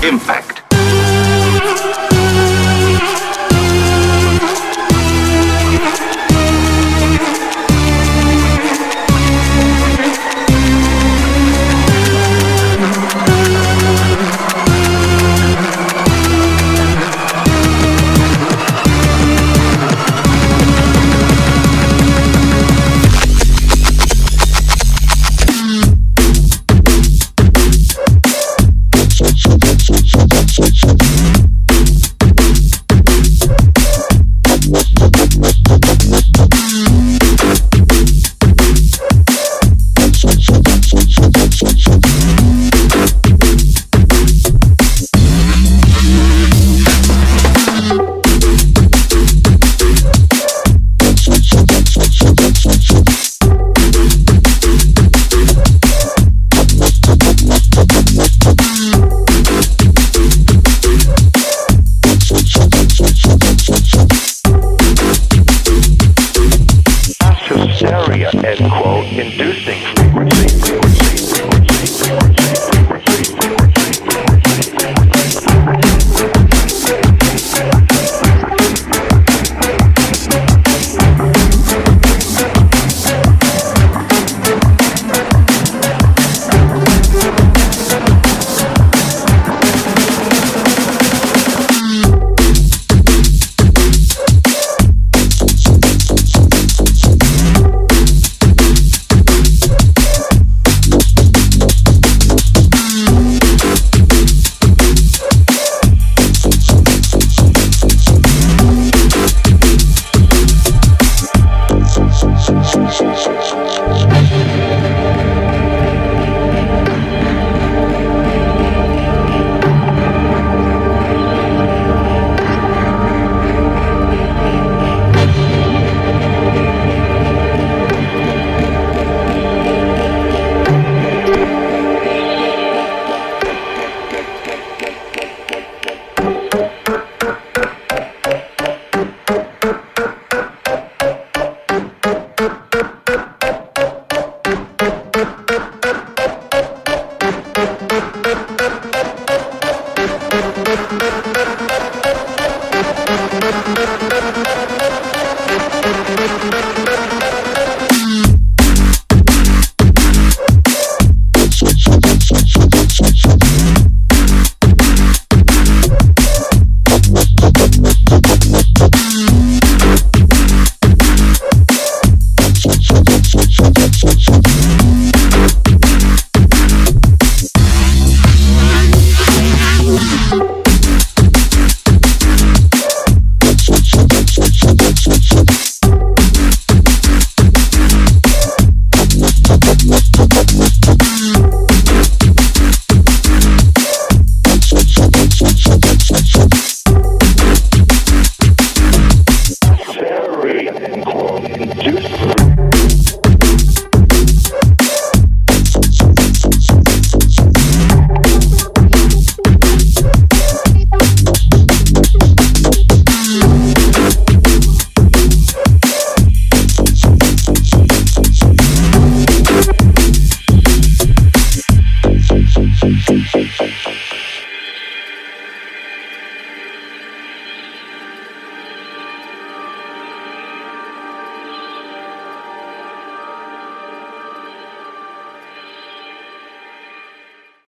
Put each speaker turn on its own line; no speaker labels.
Thank